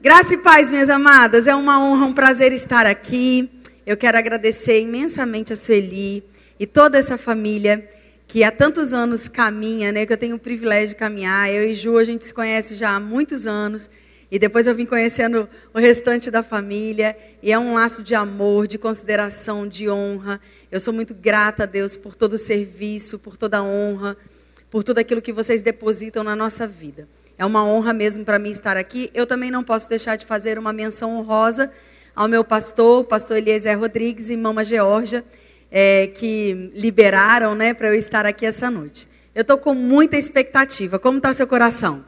Graça e paz, minhas amadas. É uma honra, um prazer estar aqui. Eu quero agradecer imensamente a Sueli e toda essa família que há tantos anos caminha, né? Que eu tenho o privilégio de caminhar. Eu e Ju, a gente se conhece já há muitos anos. E depois eu vim conhecendo o restante da família. E é um laço de amor, de consideração, de honra. Eu sou muito grata a Deus por todo o serviço, por toda a honra, por tudo aquilo que vocês depositam na nossa vida. É uma honra mesmo para mim estar aqui. Eu também não posso deixar de fazer uma menção honrosa ao meu pastor, pastor Eliezer Rodrigues e Mama Georgia, é, que liberaram né, para eu estar aqui essa noite. Eu estou com muita expectativa. Como está seu coração?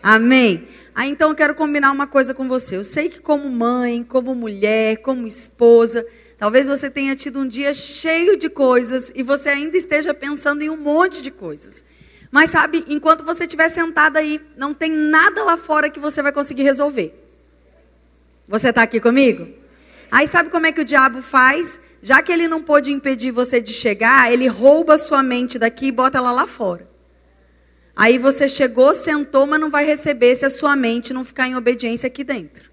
Amém? Ah, então eu quero combinar uma coisa com você. Eu sei que como mãe, como mulher, como esposa, talvez você tenha tido um dia cheio de coisas e você ainda esteja pensando em um monte de coisas. Mas sabe, enquanto você estiver sentada aí, não tem nada lá fora que você vai conseguir resolver. Você está aqui comigo? Aí sabe como é que o diabo faz? Já que ele não pôde impedir você de chegar, ele rouba sua mente daqui e bota ela lá fora. Aí você chegou, sentou, mas não vai receber se a sua mente não ficar em obediência aqui dentro.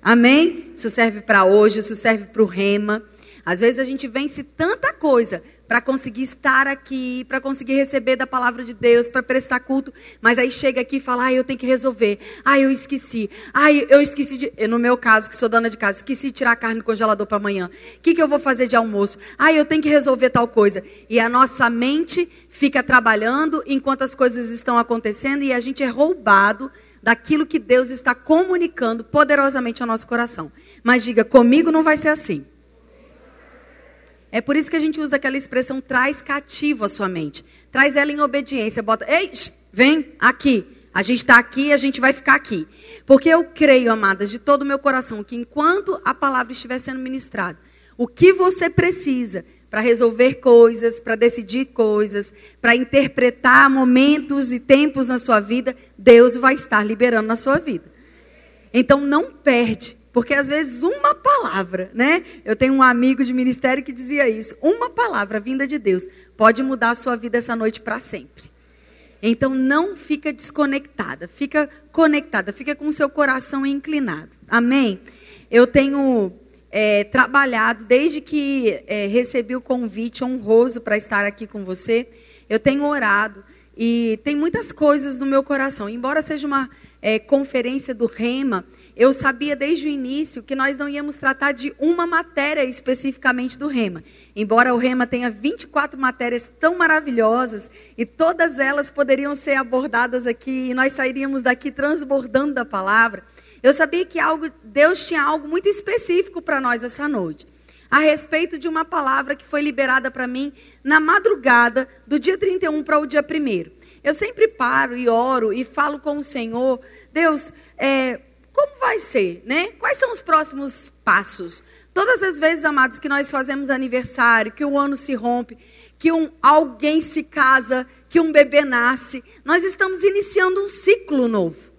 Amém? Isso serve para hoje, isso serve para o rema. Às vezes a gente vence tanta coisa para conseguir estar aqui, para conseguir receber da palavra de Deus, para prestar culto, mas aí chega aqui e fala: "Ah, eu tenho que resolver. Ah, eu esqueci. Ah, eu esqueci de, no meu caso, que sou dona de casa, esqueci de tirar a carne do congelador para amanhã. O que, que eu vou fazer de almoço? Ah, eu tenho que resolver tal coisa". E a nossa mente fica trabalhando enquanto as coisas estão acontecendo e a gente é roubado daquilo que Deus está comunicando poderosamente ao nosso coração. Mas diga, comigo não vai ser assim. É por isso que a gente usa aquela expressão traz cativo a sua mente. Traz ela em obediência. Bota, ei, vem aqui. A gente está aqui e a gente vai ficar aqui. Porque eu creio, amadas, de todo o meu coração, que enquanto a palavra estiver sendo ministrada, o que você precisa para resolver coisas, para decidir coisas, para interpretar momentos e tempos na sua vida, Deus vai estar liberando na sua vida. Então não perde porque às vezes uma palavra, né? Eu tenho um amigo de ministério que dizia isso. Uma palavra vinda de Deus pode mudar a sua vida essa noite para sempre. Então não fica desconectada, fica conectada, fica com o seu coração inclinado. Amém? Eu tenho é, trabalhado desde que é, recebi o convite honroso para estar aqui com você. Eu tenho orado e tem muitas coisas no meu coração. Embora seja uma é, conferência do Rema, eu sabia desde o início que nós não íamos tratar de uma matéria especificamente do Rema. Embora o Rema tenha 24 matérias tão maravilhosas e todas elas poderiam ser abordadas aqui e nós sairíamos daqui transbordando da palavra, eu sabia que algo, Deus tinha algo muito específico para nós essa noite. A respeito de uma palavra que foi liberada para mim na madrugada do dia 31 para o dia 1. Eu sempre paro e oro e falo com o Senhor, Deus, é, como vai ser, né? Quais são os próximos passos? Todas as vezes, amados, que nós fazemos aniversário, que o ano se rompe, que um, alguém se casa, que um bebê nasce, nós estamos iniciando um ciclo novo.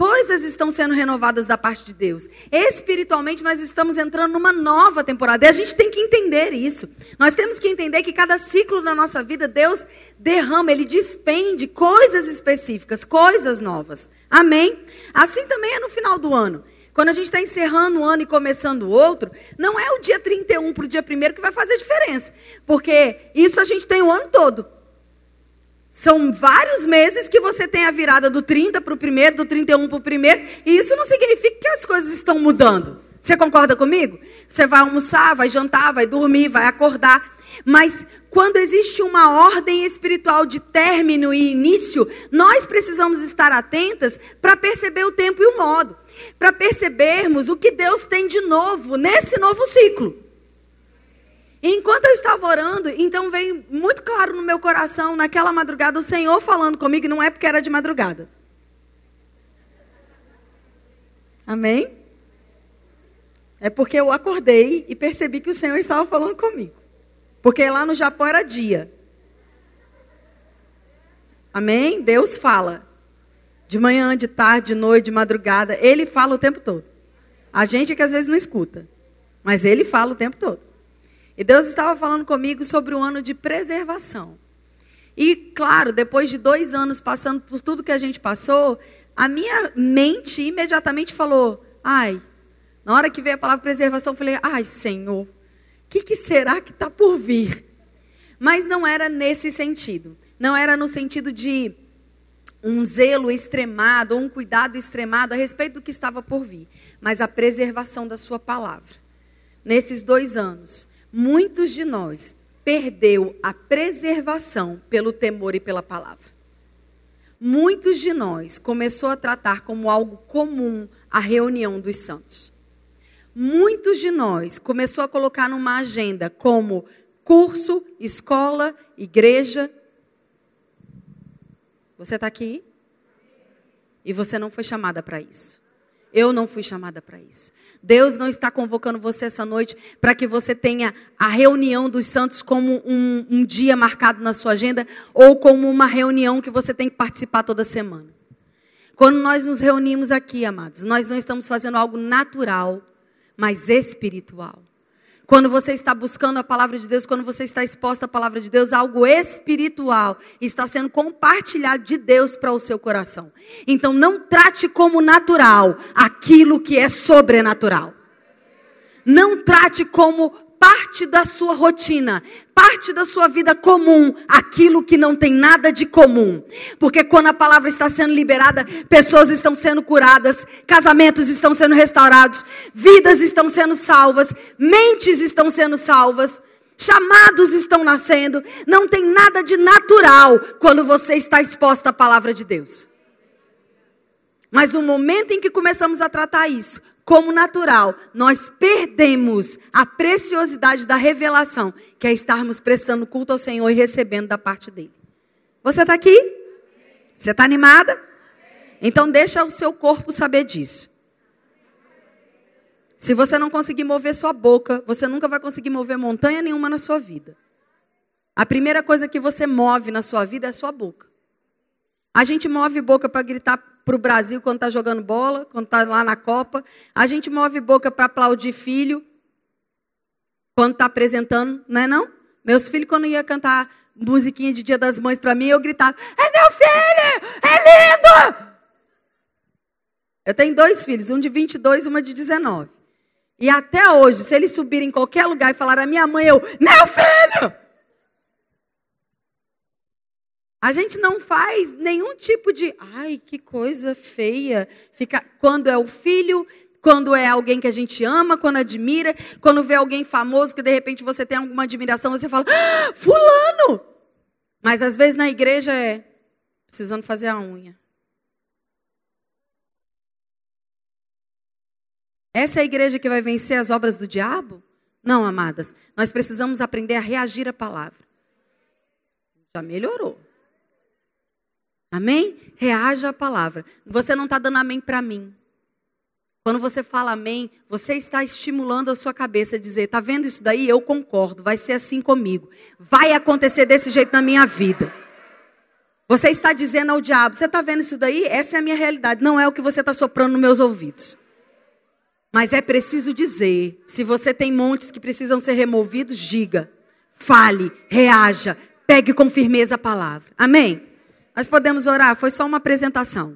Coisas estão sendo renovadas da parte de Deus. Espiritualmente, nós estamos entrando numa nova temporada. E a gente tem que entender isso. Nós temos que entender que cada ciclo da nossa vida, Deus derrama, Ele despende coisas específicas, coisas novas. Amém? Assim também é no final do ano. Quando a gente está encerrando um ano e começando outro, não é o dia 31 para o dia 1 que vai fazer diferença. Porque isso a gente tem o ano todo. São vários meses que você tem a virada do 30 para o primeiro, do 31 para o primeiro, e isso não significa que as coisas estão mudando. Você concorda comigo? Você vai almoçar, vai jantar, vai dormir, vai acordar. Mas quando existe uma ordem espiritual de término e início, nós precisamos estar atentas para perceber o tempo e o modo, para percebermos o que Deus tem de novo nesse novo ciclo. Enquanto eu estava orando, então veio muito claro no meu coração, naquela madrugada, o Senhor falando comigo, não é porque era de madrugada. Amém? É porque eu acordei e percebi que o Senhor estava falando comigo. Porque lá no Japão era dia. Amém? Deus fala. De manhã, de tarde, de noite, de madrugada. Ele fala o tempo todo. A gente é que às vezes não escuta. Mas ele fala o tempo todo. E Deus estava falando comigo sobre o ano de preservação. E, claro, depois de dois anos passando por tudo que a gente passou, a minha mente imediatamente falou: ai, na hora que veio a palavra preservação, eu falei: ai, Senhor, o que, que será que está por vir? Mas não era nesse sentido. Não era no sentido de um zelo extremado um cuidado extremado a respeito do que estava por vir, mas a preservação da sua palavra. Nesses dois anos, muitos de nós perdeu a preservação pelo temor e pela palavra. Muitos de nós começou a tratar como algo comum a reunião dos santos. Muitos de nós começou a colocar numa agenda como curso, escola, igreja, você está aqui? E você não foi chamada para isso. Eu não fui chamada para isso. Deus não está convocando você essa noite para que você tenha a reunião dos santos como um, um, dia marcado na sua agenda ou como uma reunião que você tem que participar toda semana. Quando nós nos reunimos aqui, amados, nós não estamos fazendo algo natural, mas espiritual. Quando você está buscando a palavra de Deus, quando você está exposta à palavra de Deus, algo espiritual está sendo compartilhado de Deus para o seu coração. Então não trate como natural aquilo que é sobrenatural. Não trate como parte da sua rotina, parte da sua vida comum, aquilo que não tem nada de comum. Porque quando a palavra está sendo liberada, pessoas estão sendo curadas, casamentos estão sendo restaurados, vidas estão sendo salvas, mentes estão sendo salvas. Chamados estão nascendo, não tem nada de natural quando você está exposta à palavra de Deus. Mas no momento em que começamos a tratar isso como natural, nós perdemos a preciosidade da revelação, que é estarmos prestando culto ao Senhor e recebendo da parte dele. Você está aqui? Você está animada? Então deixa o seu corpo saber disso. Se você não conseguir mover sua boca, você nunca vai conseguir mover montanha nenhuma na sua vida. A primeira coisa que você move na sua vida é a sua boca. A gente move boca para gritar para o Brasil quando está jogando bola, quando está lá na Copa. A gente move boca para aplaudir filho quando está apresentando, não é não? Meus filhos, quando ia cantar musiquinha de Dia das Mães para mim, eu gritava: É meu filho! É lindo! Eu tenho dois filhos, um de 22 e uma de 19. E até hoje, se eles subirem em qualquer lugar e falar a minha mãe, eu, meu filho! A gente não faz nenhum tipo de, ai, que coisa feia. Fica quando é o filho, quando é alguém que a gente ama, quando admira, quando vê alguém famoso que de repente você tem alguma admiração, você fala: ah, "Fulano!". Mas às vezes na igreja é precisando fazer a unha. Essa é a igreja que vai vencer as obras do diabo? Não, amadas. Nós precisamos aprender a reagir à palavra. Já melhorou. Amém? Reaja à palavra. Você não está dando amém para mim. Quando você fala amém, você está estimulando a sua cabeça a dizer: está vendo isso daí? Eu concordo, vai ser assim comigo. Vai acontecer desse jeito na minha vida. Você está dizendo ao diabo: você está vendo isso daí? Essa é a minha realidade. Não é o que você está soprando nos meus ouvidos. Mas é preciso dizer: se você tem montes que precisam ser removidos, diga, fale, reaja, pegue com firmeza a palavra. Amém? Nós podemos orar, foi só uma apresentação.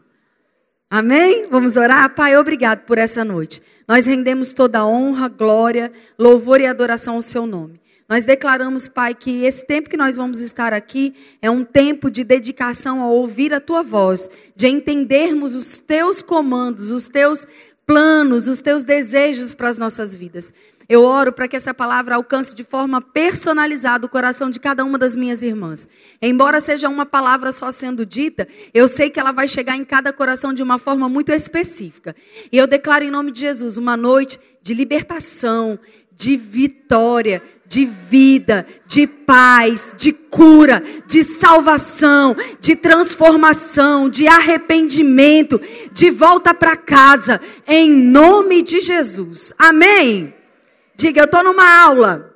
Amém? Vamos orar? Pai, obrigado por essa noite. Nós rendemos toda honra, glória, louvor e adoração ao seu nome. Nós declaramos, Pai, que esse tempo que nós vamos estar aqui é um tempo de dedicação a ouvir a tua voz, de entendermos os teus comandos, os teus planos, os teus desejos para as nossas vidas. Eu oro para que essa palavra alcance de forma personalizada o coração de cada uma das minhas irmãs. Embora seja uma palavra só sendo dita, eu sei que ela vai chegar em cada coração de uma forma muito específica. E eu declaro em nome de Jesus uma noite de libertação, de vitória, de vida, de paz, de cura, de salvação, de transformação, de arrependimento, de volta para casa, em nome de Jesus. Amém. Diga, eu estou numa aula.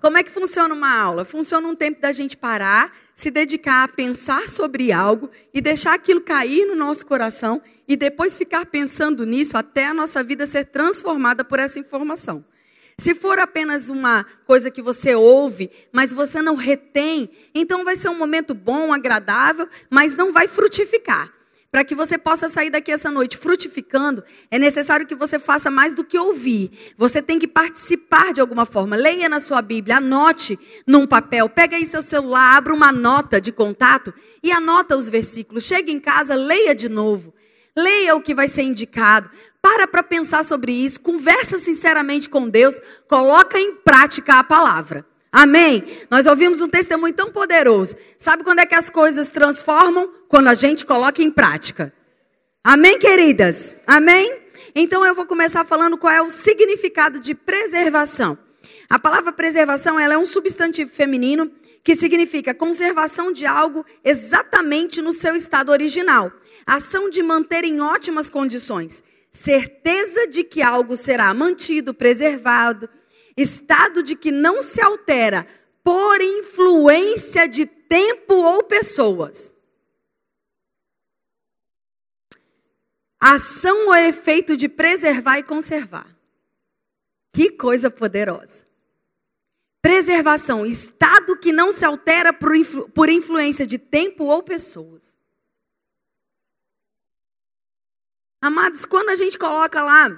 Como é que funciona uma aula? Funciona um tempo da gente parar, se dedicar a pensar sobre algo e deixar aquilo cair no nosso coração e depois ficar pensando nisso até a nossa vida ser transformada por essa informação. Se for apenas uma coisa que você ouve, mas você não retém, então vai ser um momento bom, agradável, mas não vai frutificar. para que você possa sair daqui essa noite frutificando, é necessário que você faça mais do que ouvir. Você tem que participar de alguma forma. Leia na sua Bíblia, anote num papel, pega aí seu celular, abra uma nota de contato e anota os versículos. Chega em casa, leia de novo. Leia o que vai ser indicado. Para para pensar sobre isso, conversa sinceramente com Deus, coloca em prática a palavra. Amém? Nós ouvimos um testemunho tão poderoso. Sabe quando é que as coisas transformam? Quando a gente coloca em prática. Amém, queridas? Amém? Então eu vou começar falando qual é o significado de preservação. A palavra preservação ela é um substantivo feminino que significa conservação de algo exatamente no seu estado original. Ação de manter em ótimas condições. Certeza de que algo será mantido, preservado, estado de que não se altera por influência de tempo ou pessoas. Ação ou efeito de preservar e conservar. Que coisa poderosa. Preservação, estado que não se altera por, influ, por influência de tempo ou pessoas. Amados, quando a gente coloca lá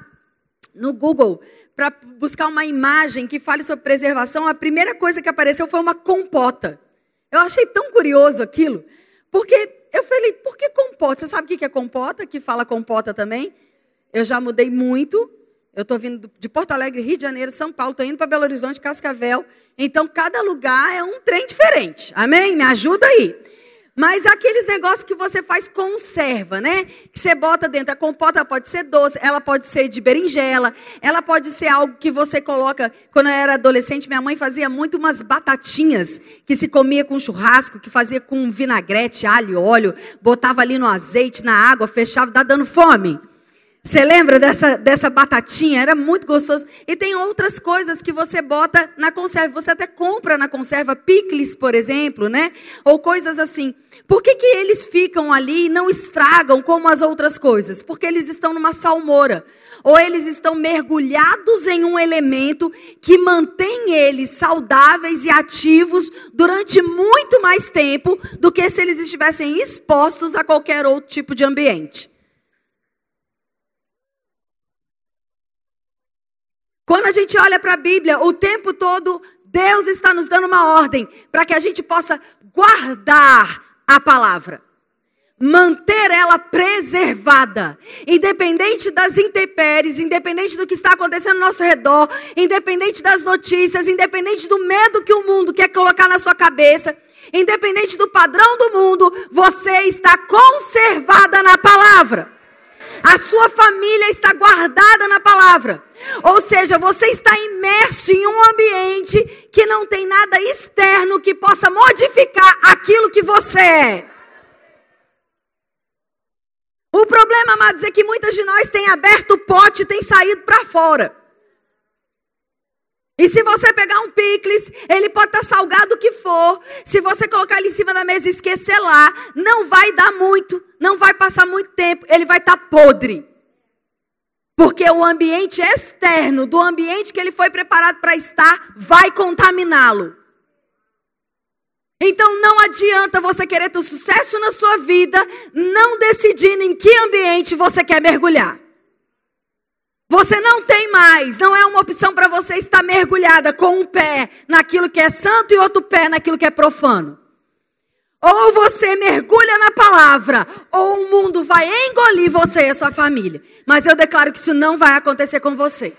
no Google para buscar uma imagem que fale sobre preservação, a primeira coisa que apareceu foi uma compota. Eu achei tão curioso aquilo, porque eu falei, por que compota? Você sabe o que é compota? Que fala compota também? Eu já mudei muito. Eu estou vindo de Porto Alegre, Rio de Janeiro, São Paulo, estou indo para Belo Horizonte, Cascavel. Então, cada lugar é um trem diferente. Amém? Me ajuda aí. Mas aqueles negócios que você faz conserva, né? Que você bota dentro. A compota pode ser doce, ela pode ser de berinjela, ela pode ser algo que você coloca. Quando eu era adolescente, minha mãe fazia muito umas batatinhas que se comia com churrasco, que fazia com vinagrete, alho, óleo, botava ali no azeite, na água, fechava, tá dando fome. Você lembra dessa, dessa batatinha? Era muito gostoso. E tem outras coisas que você bota na conserva. Você até compra na conserva picles, por exemplo, né? Ou coisas assim. Por que, que eles ficam ali e não estragam como as outras coisas? Porque eles estão numa salmoura. Ou eles estão mergulhados em um elemento que mantém eles saudáveis e ativos durante muito mais tempo do que se eles estivessem expostos a qualquer outro tipo de ambiente. Quando a gente olha para a Bíblia, o tempo todo, Deus está nos dando uma ordem para que a gente possa guardar a palavra. Manter ela preservada, independente das intempéries, independente do que está acontecendo ao nosso redor, independente das notícias, independente do medo que o mundo quer colocar na sua cabeça, independente do padrão do mundo, você está conservada na palavra. A sua família está guardada na palavra. Ou seja, você está imerso em um ambiente que não tem nada externo que possa modificar aquilo que você é. O problema, amados, é que muitas de nós têm aberto o pote e têm saído para fora. E se você pegar um picles, ele pode estar salgado o que for. Se você colocar ele em cima da mesa e esquecer lá, não vai dar muito, não vai passar muito tempo, ele vai estar podre. Porque o ambiente externo, do ambiente que ele foi preparado para estar, vai contaminá-lo. Então não adianta você querer ter sucesso na sua vida, não decidindo em que ambiente você quer mergulhar. Você não tem mais, não é uma opção para você estar mergulhada com um pé naquilo que é santo e outro pé naquilo que é profano. Ou você mergulha na palavra, ou o mundo vai engolir você e a sua família. Mas eu declaro que isso não vai acontecer com você.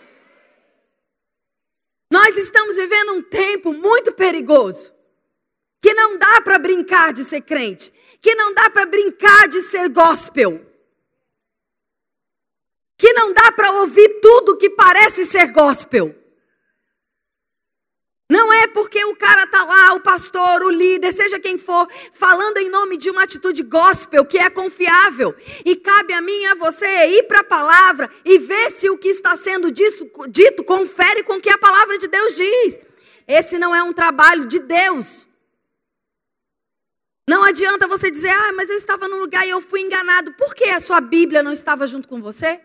Nós estamos vivendo um tempo muito perigoso. Que não dá para brincar de ser crente. Que não dá para brincar de ser gospel que não dá para ouvir tudo que parece ser gospel. Não é porque o cara está lá, o pastor, o líder, seja quem for, falando em nome de uma atitude gospel que é confiável. E cabe a mim e a você ir para a palavra e ver se o que está sendo dito confere com o que a palavra de Deus diz. Esse não é um trabalho de Deus. Não adianta você dizer, ah, mas eu estava num lugar e eu fui enganado. Por que a sua Bíblia não estava junto com você?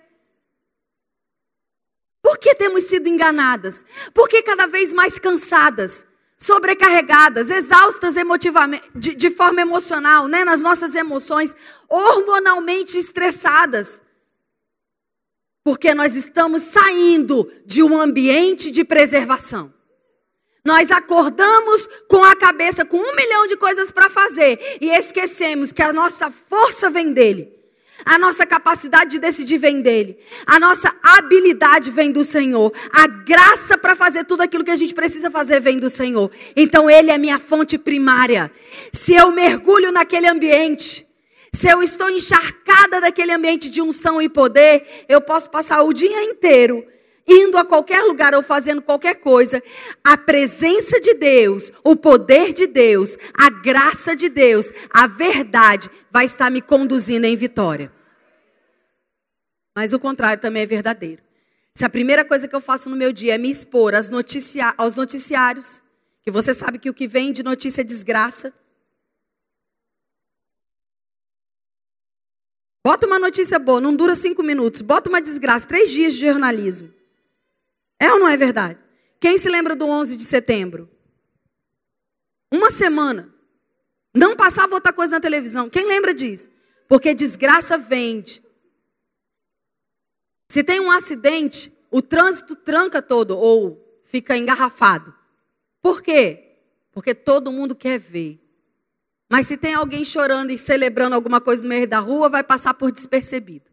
Por que temos sido enganadas? Por que cada vez mais cansadas? sobrecarregadas, exaustas emotivamente, de, de forma emocional, né, nas nossas emoções, hormonalmente estressadas. Porque nós estamos saindo de um ambiente de preservação. Nós acordamos com a cabeça com um milhão de coisas para fazer e esquecemos que a nossa força vem dele. A nossa capacidade de decidir vem dele. A nossa habilidade vem do Senhor. A graça para fazer tudo aquilo que a gente precisa fazer vem do Senhor. Então ele é minha fonte primária. Se eu mergulho naquele ambiente, se eu estou encharcada daquele ambiente de unção e poder, eu posso passar o dia inteiro indo a qualquer lugar ou fazendo qualquer coisa, a presença de Deus, o poder de Deus, a graça de Deus, a verdade vai estar me conduzindo em vitória. Mas o contrário também é verdadeiro. Se a primeira coisa que eu faço no meu dia é me expor noticia aos noticiários, que você sabe que o que vem de notícia é desgraça. Bota uma notícia boa, não dura cinco minutos. Bota uma desgraça, três dias de jornalismo. É ou não é verdade? Quem se lembra do 11 de setembro? Uma semana. Não passava outra coisa na televisão. Quem lembra disso? Porque desgraça vende. Se tem um acidente, o trânsito tranca todo ou fica engarrafado. Por quê? Porque todo mundo quer ver. Mas se tem alguém chorando e celebrando alguma coisa no meio da rua, vai passar por despercebido.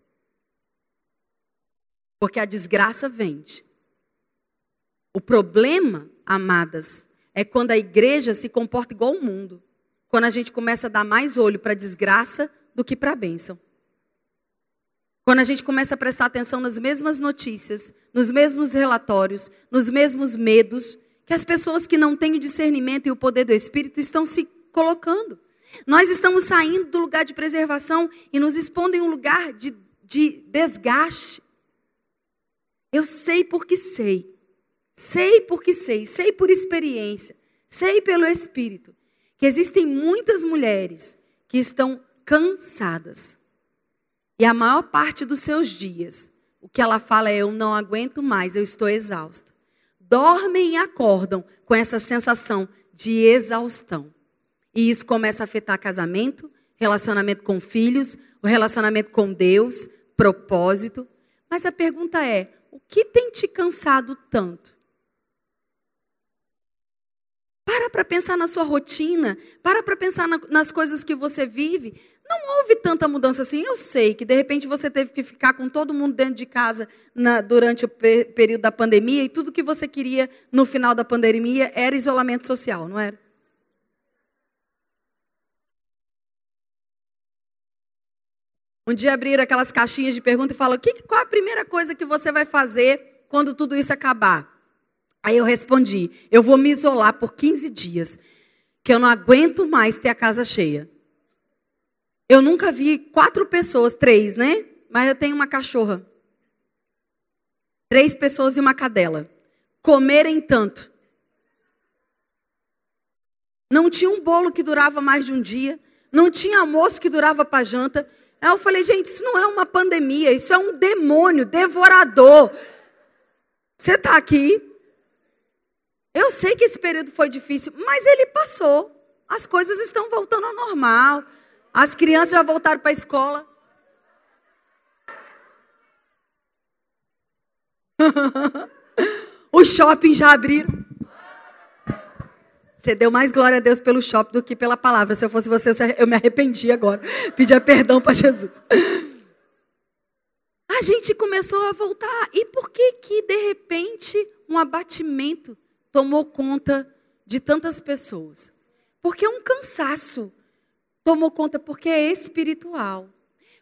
Porque a desgraça vende. O problema, amadas, é quando a igreja se comporta igual o mundo. Quando a gente começa a dar mais olho para a desgraça do que para a bênção. Quando a gente começa a prestar atenção nas mesmas notícias, nos mesmos relatórios, nos mesmos medos, que as pessoas que não têm o discernimento e o poder do Espírito estão se colocando. Nós estamos saindo do lugar de preservação e nos expondo em um lugar de, de desgaste. Eu sei porque sei Sei porque sei, sei por experiência, sei pelo Espírito, que existem muitas mulheres que estão cansadas. E a maior parte dos seus dias, o que ela fala é: eu não aguento mais, eu estou exausta. Dormem e acordam com essa sensação de exaustão. E isso começa a afetar casamento, relacionamento com filhos, o relacionamento com Deus, propósito. Mas a pergunta é: o que tem te cansado tanto? Para para pensar na sua rotina, para para pensar na, nas coisas que você vive. Não houve tanta mudança assim. Eu sei que de repente você teve que ficar com todo mundo dentro de casa na, durante o período da pandemia e tudo que você queria no final da pandemia era isolamento social, não era? Um dia abriram aquelas caixinhas de pergunta e falaram: qual a primeira coisa que você vai fazer quando tudo isso acabar? Aí eu respondi: eu vou me isolar por 15 dias, que eu não aguento mais ter a casa cheia. Eu nunca vi quatro pessoas, três, né? Mas eu tenho uma cachorra. Três pessoas e uma cadela. Comerem tanto. Não tinha um bolo que durava mais de um dia. Não tinha almoço que durava para janta. Aí eu falei, gente, isso não é uma pandemia, isso é um demônio devorador. Você está aqui, eu sei que esse período foi difícil, mas ele passou. As coisas estão voltando ao normal. As crianças já voltaram para a escola. Os shoppings já abriram. Você deu mais glória a Deus pelo shopping do que pela palavra. Se eu fosse você, eu me arrependi agora. Pedia perdão para Jesus. A gente começou a voltar. E por que que de repente um abatimento tomou conta de tantas pessoas. Porque é um cansaço. Tomou conta porque é espiritual.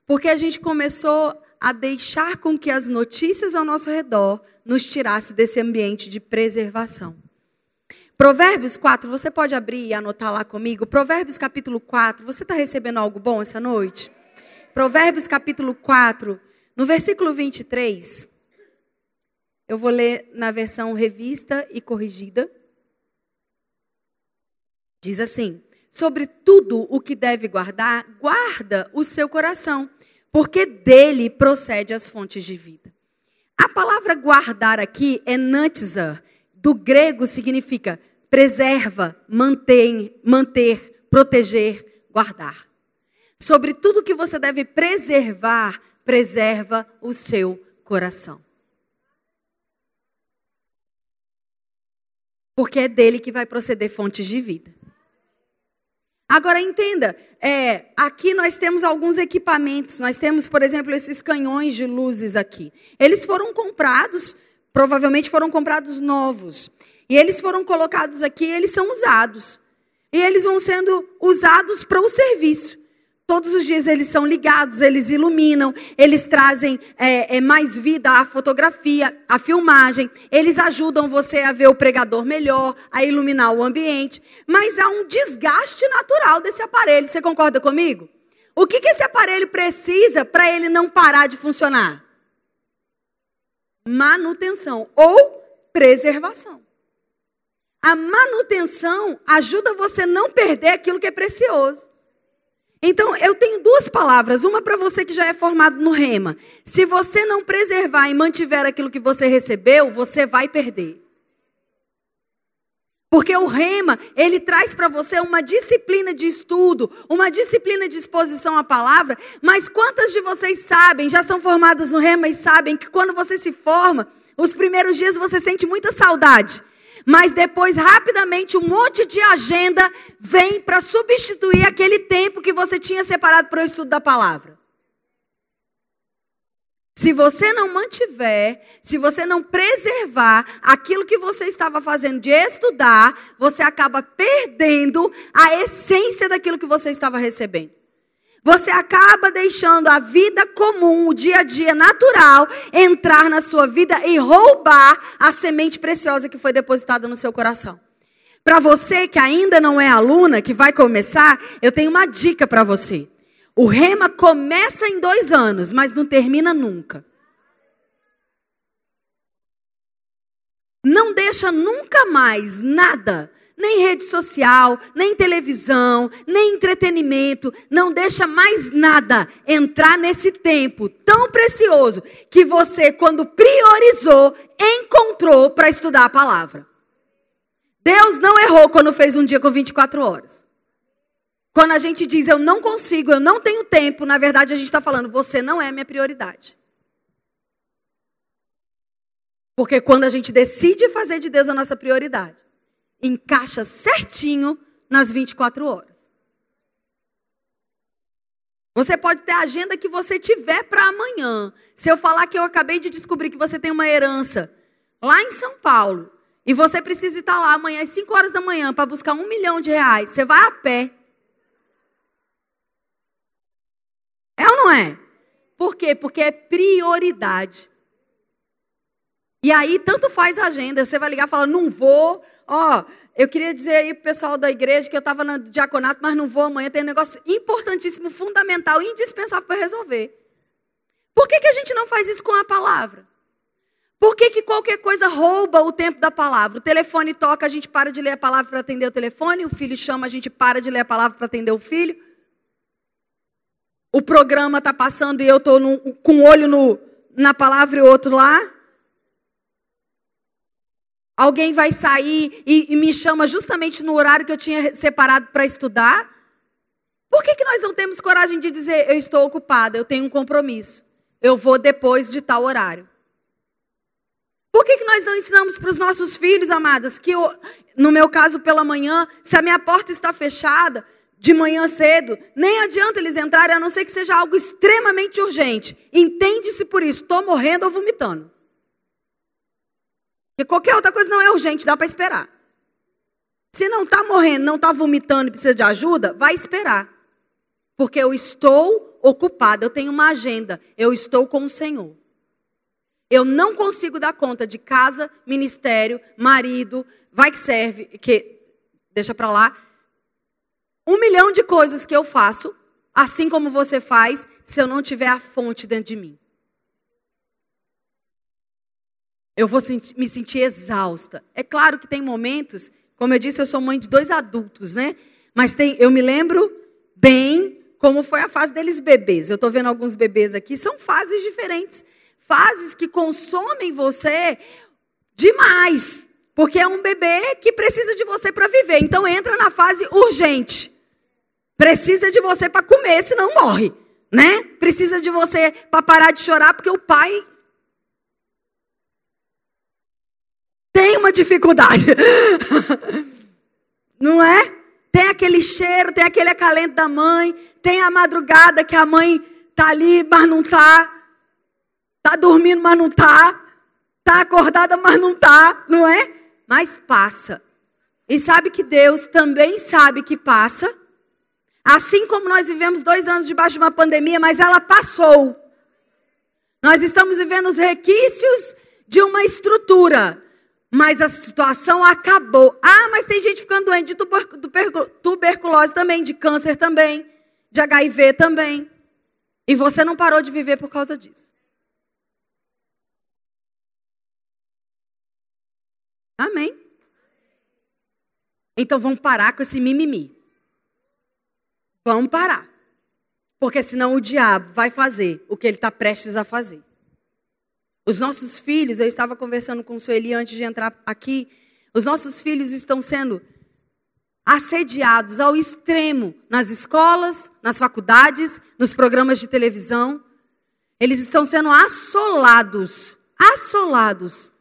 Porque a gente começou a deixar com que as notícias ao nosso redor nos tirasse desse ambiente de preservação. Provérbios 4, você pode abrir e anotar lá comigo? Provérbios capítulo 4, você está recebendo algo bom essa noite? Provérbios capítulo 4, no versículo 23. Eu vou ler na versão revista e corrigida. Diz assim: Sobre tudo o que deve guardar, guarda o seu coração, porque dele procede as fontes de vida. A palavra guardar aqui é nantzar, do grego significa preserva, mantém, manter, proteger, guardar. Sobre tudo que você deve preservar, preserva o seu coração. Porque é dele que vai proceder fontes de vida. Agora entenda, é, aqui nós temos alguns equipamentos. Nós temos, por exemplo, esses canhões de luzes aqui. Eles foram comprados, provavelmente foram comprados novos. E eles foram colocados aqui, eles são usados. E eles vão sendo usados para o serviço. Todos os dias eles são ligados, eles iluminam, eles trazem é, é, mais vida à fotografia, à filmagem, eles ajudam você a ver o pregador melhor, a iluminar o ambiente. Mas há um desgaste natural desse aparelho, você concorda comigo? O que, que esse aparelho precisa para ele não parar de funcionar? Manutenção ou preservação. A manutenção ajuda você a não perder aquilo que é precioso. Então, eu tenho duas palavras. Uma para você que já é formado no rema. Se você não preservar e mantiver aquilo que você recebeu, você vai perder. Porque o rema, ele traz para você uma disciplina de estudo, uma disciplina de exposição à palavra. Mas quantas de vocês sabem, já são formadas no rema e sabem que quando você se forma, os primeiros dias você sente muita saudade mas depois rapidamente um monte de agenda vem para substituir aquele tempo que você tinha separado para o estudo da palavra. Se você não mantiver, se você não preservar aquilo que você estava fazendo de estudar, você acaba perdendo a essência daquilo que você estava recebendo. Você acaba deixando a vida comum, o dia a dia natural, entrar na sua vida e roubar a semente preciosa que foi depositada no seu coração. Para você que ainda não é aluna, que vai começar, eu tenho uma dica para você. O rema começa em dois anos, mas não termina nunca. Não deixa nunca mais nada nem rede social, nem televisão, nem entretenimento, não deixa mais nada entrar nesse tempo tão precioso que você, quando priorizou, encontrou para estudar a palavra. Deus não errou quando fez um dia com 24 horas. Quando a gente diz eu não consigo, eu não tenho tempo, na verdade a gente está falando você não é minha prioridade. Porque quando a gente decide fazer de Deus a nossa prioridade, encaixa certinho nas 24 horas. Você pode ter a agenda que você tiver para amanhã. Se eu falar que eu acabei de descobrir que você tem uma herança lá em São Paulo e você precisa estar lá amanhã às 5 horas da manhã para buscar um milhão de reais, você vai a pé. É ou não é? Por quê? Porque é prioridade. E aí, tanto faz a agenda. Você vai ligar e falar, não vou. Ó, eu queria dizer aí pro pessoal da igreja que eu estava no diaconato, mas não vou amanhã. Tem um negócio importantíssimo, fundamental, indispensável para resolver. Por que, que a gente não faz isso com a palavra? Por que, que qualquer coisa rouba o tempo da palavra? O telefone toca, a gente para de ler a palavra para atender o telefone. O filho chama, a gente para de ler a palavra para atender o filho. O programa está passando e eu estou com um olho no, na palavra e o outro lá. Alguém vai sair e, e me chama justamente no horário que eu tinha separado para estudar? Por que, que nós não temos coragem de dizer, eu estou ocupada, eu tenho um compromisso, eu vou depois de tal horário? Por que, que nós não ensinamos para os nossos filhos, amadas, que eu, no meu caso pela manhã, se a minha porta está fechada, de manhã cedo, nem adianta eles entrarem, a não ser que seja algo extremamente urgente. Entende-se por isso, estou morrendo ou vomitando. Porque qualquer outra coisa não é urgente, dá para esperar. Se não está morrendo, não está vomitando e precisa de ajuda, vai esperar. Porque eu estou ocupada, eu tenho uma agenda, eu estou com o Senhor. Eu não consigo dar conta de casa, ministério, marido, vai que serve, que deixa para lá. Um milhão de coisas que eu faço, assim como você faz, se eu não tiver a fonte dentro de mim. Eu vou me sentir exausta. É claro que tem momentos, como eu disse, eu sou mãe de dois adultos, né? Mas tem, eu me lembro bem como foi a fase deles bebês. Eu estou vendo alguns bebês aqui, são fases diferentes. Fases que consomem você demais. Porque é um bebê que precisa de você para viver. Então entra na fase urgente. Precisa de você para comer, senão morre, né? Precisa de você para parar de chorar porque o pai tem uma dificuldade. Não é? Tem aquele cheiro, tem aquele acalento da mãe, tem a madrugada que a mãe tá ali, mas não tá. Tá dormindo, mas não tá. Tá acordada, mas não tá, não é? Mas passa. E sabe que Deus também sabe que passa. Assim como nós vivemos dois anos debaixo de uma pandemia, mas ela passou. Nós estamos vivendo os requisitos de uma estrutura. Mas a situação acabou. Ah, mas tem gente ficando doente de tuberculose também, de câncer também, de HIV também. E você não parou de viver por causa disso. Amém. Então vamos parar com esse mimimi. Vamos parar. Porque senão o diabo vai fazer o que ele está prestes a fazer. Os nossos filhos, eu estava conversando com o Sueli antes de entrar aqui, os nossos filhos estão sendo assediados ao extremo nas escolas, nas faculdades, nos programas de televisão. Eles estão sendo assolados, assolados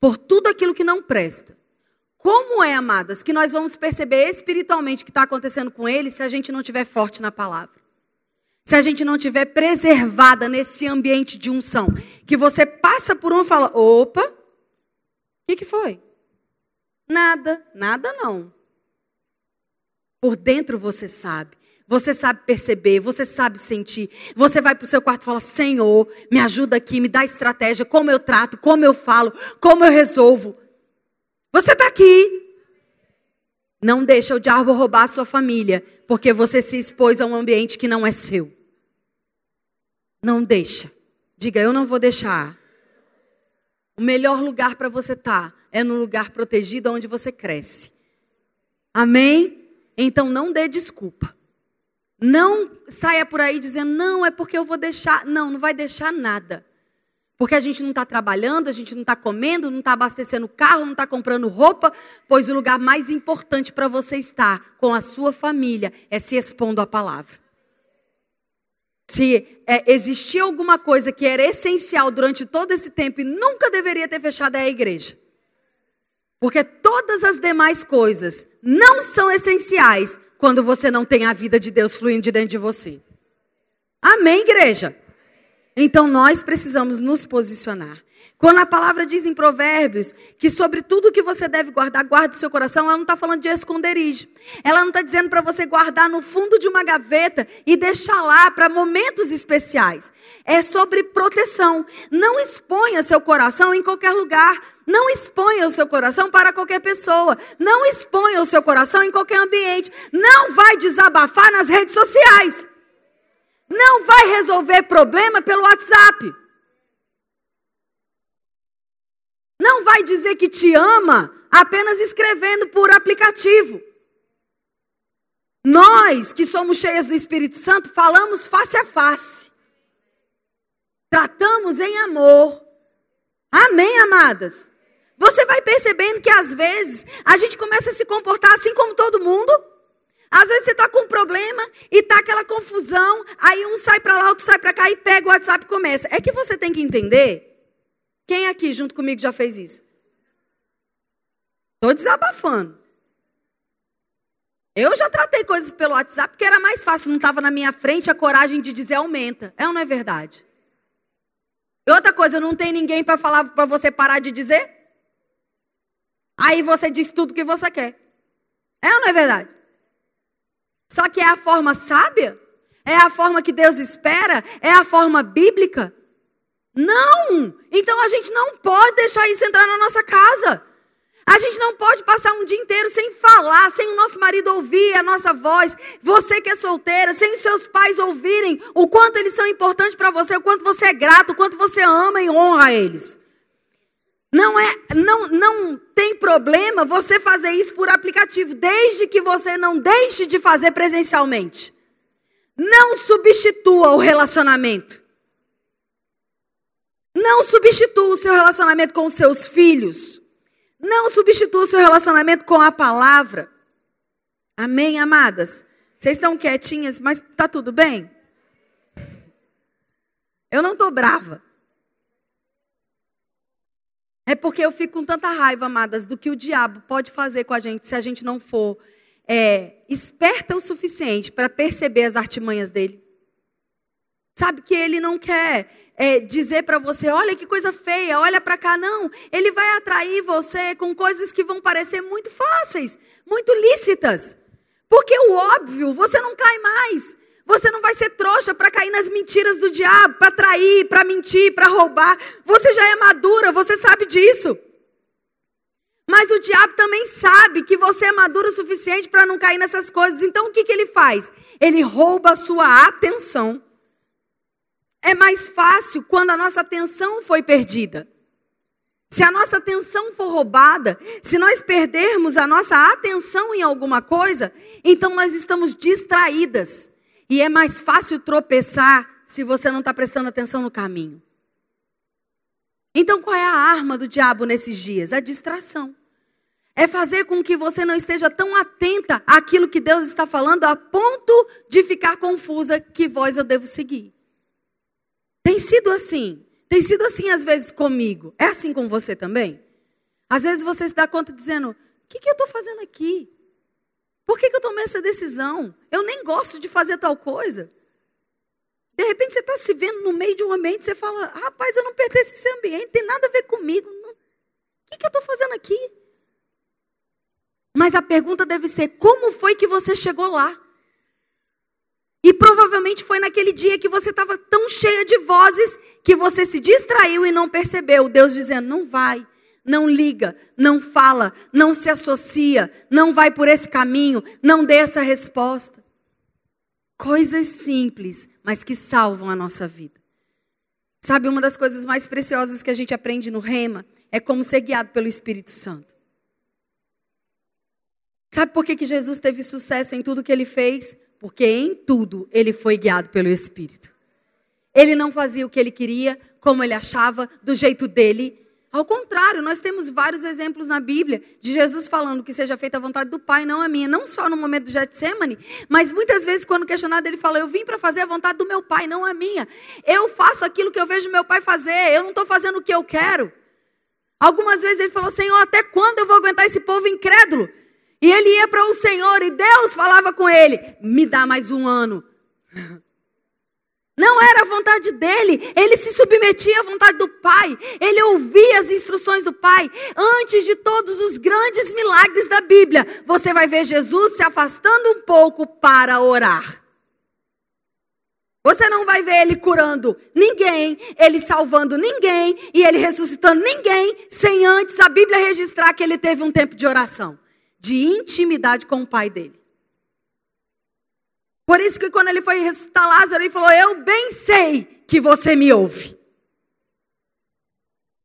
por tudo aquilo que não presta. Como é, amadas, que nós vamos perceber espiritualmente o que está acontecendo com eles se a gente não estiver forte na palavra? Se a gente não tiver preservada nesse ambiente de unção, que você passa por um e fala: opa, o que, que foi? Nada, nada não. Por dentro você sabe. Você sabe perceber, você sabe sentir. Você vai para o seu quarto e fala: Senhor, me ajuda aqui, me dá estratégia, como eu trato, como eu falo, como eu resolvo. Você está aqui. Não deixa o diabo roubar a sua família, porque você se expôs a um ambiente que não é seu. Não deixa. Diga, eu não vou deixar. O melhor lugar para você estar tá é no lugar protegido onde você cresce. Amém? Então não dê desculpa. Não saia por aí dizendo, não, é porque eu vou deixar. Não, não vai deixar nada. Porque a gente não está trabalhando, a gente não está comendo, não está abastecendo carro, não está comprando roupa, pois o lugar mais importante para você estar com a sua família é se expondo à palavra. Se é, existia alguma coisa que era essencial durante todo esse tempo e nunca deveria ter fechado é a igreja. Porque todas as demais coisas não são essenciais quando você não tem a vida de Deus fluindo de dentro de você. Amém, igreja? Então nós precisamos nos posicionar. Quando a palavra diz em Provérbios que sobre tudo que você deve guardar, guarde o seu coração, ela não está falando de esconderijo. Ela não está dizendo para você guardar no fundo de uma gaveta e deixar lá para momentos especiais. É sobre proteção. Não exponha seu coração em qualquer lugar. Não exponha o seu coração para qualquer pessoa. Não exponha o seu coração em qualquer ambiente. Não vai desabafar nas redes sociais. Não vai resolver problema pelo WhatsApp. Não vai dizer que te ama apenas escrevendo por aplicativo. Nós, que somos cheias do Espírito Santo, falamos face a face. Tratamos em amor. Amém, amadas? Você vai percebendo que às vezes a gente começa a se comportar assim como todo mundo. Às vezes você está com um problema e está aquela confusão, aí um sai para lá, outro sai para cá e pega o WhatsApp e começa. É que você tem que entender quem aqui junto comigo já fez isso? Estou desabafando. Eu já tratei coisas pelo WhatsApp porque era mais fácil, não estava na minha frente, a coragem de dizer aumenta. É ou não é verdade? E outra coisa, não tem ninguém para falar para você parar de dizer? Aí você diz tudo que você quer. É ou não é verdade? Só que é a forma sábia? É a forma que Deus espera? É a forma bíblica? Não! Então a gente não pode deixar isso entrar na nossa casa. A gente não pode passar um dia inteiro sem falar, sem o nosso marido ouvir a nossa voz. Você que é solteira, sem os seus pais ouvirem o quanto eles são importantes para você, o quanto você é grato, o quanto você ama e honra eles. Não é, não, não tem problema você fazer isso por aplicativo, desde que você não deixe de fazer presencialmente. Não substitua o relacionamento. Não substitua o seu relacionamento com os seus filhos. Não substitua o seu relacionamento com a palavra. Amém, amadas? Vocês estão quietinhas, mas tá tudo bem? Eu não tô brava. É porque eu fico com tanta raiva, amadas, do que o diabo pode fazer com a gente se a gente não for é, esperta o suficiente para perceber as artimanhas dele. Sabe que ele não quer é, dizer para você, olha que coisa feia, olha para cá, não. Ele vai atrair você com coisas que vão parecer muito fáceis, muito lícitas. Porque o óbvio, você não cai mais. Você não vai ser trouxa para cair nas mentiras do diabo, para trair, para mentir, para roubar. Você já é madura, você sabe disso. Mas o diabo também sabe que você é madura o suficiente para não cair nessas coisas. Então o que, que ele faz? Ele rouba a sua atenção. É mais fácil quando a nossa atenção foi perdida. Se a nossa atenção for roubada, se nós perdermos a nossa atenção em alguma coisa, então nós estamos distraídas. E é mais fácil tropeçar se você não está prestando atenção no caminho. Então, qual é a arma do diabo nesses dias? A distração. É fazer com que você não esteja tão atenta àquilo que Deus está falando, a ponto de ficar confusa que voz eu devo seguir. Tem sido assim. Tem sido assim às vezes comigo. É assim com você também? Às vezes você se dá conta dizendo: o que, que eu estou fazendo aqui? Por que, que eu tomei essa decisão? Eu nem gosto de fazer tal coisa. De repente você está se vendo no meio de um ambiente, você fala, rapaz, eu não pertenço a esse ambiente, tem nada a ver comigo. O que, que eu estou fazendo aqui? Mas a pergunta deve ser: como foi que você chegou lá? E provavelmente foi naquele dia que você estava tão cheia de vozes que você se distraiu e não percebeu. Deus dizendo: não vai, não liga, não fala, não se associa, não vai por esse caminho, não dê essa resposta. Coisas simples, mas que salvam a nossa vida. Sabe, uma das coisas mais preciosas que a gente aprende no Rema é como ser guiado pelo Espírito Santo. Sabe por que, que Jesus teve sucesso em tudo que ele fez? Porque em tudo ele foi guiado pelo Espírito. Ele não fazia o que ele queria, como ele achava, do jeito dele. Ao contrário, nós temos vários exemplos na Bíblia de Jesus falando que seja feita a vontade do Pai, não a minha. Não só no momento do Getsemane, mas muitas vezes, quando questionado, ele fala: Eu vim para fazer a vontade do meu Pai, não a minha. Eu faço aquilo que eu vejo meu Pai fazer, eu não estou fazendo o que eu quero. Algumas vezes ele falou: Senhor, até quando eu vou aguentar esse povo incrédulo? E ele ia para o Senhor e Deus falava com ele: Me dá mais um ano. Não era a vontade dele, ele se submetia à vontade do Pai, ele ouvia as instruções do Pai. Antes de todos os grandes milagres da Bíblia, você vai ver Jesus se afastando um pouco para orar. Você não vai ver ele curando ninguém, ele salvando ninguém e ele ressuscitando ninguém, sem antes a Bíblia registrar que ele teve um tempo de oração, de intimidade com o Pai dele. Por isso que quando ele foi ressuscitar Lázaro, ele falou: Eu bem sei que você me ouve.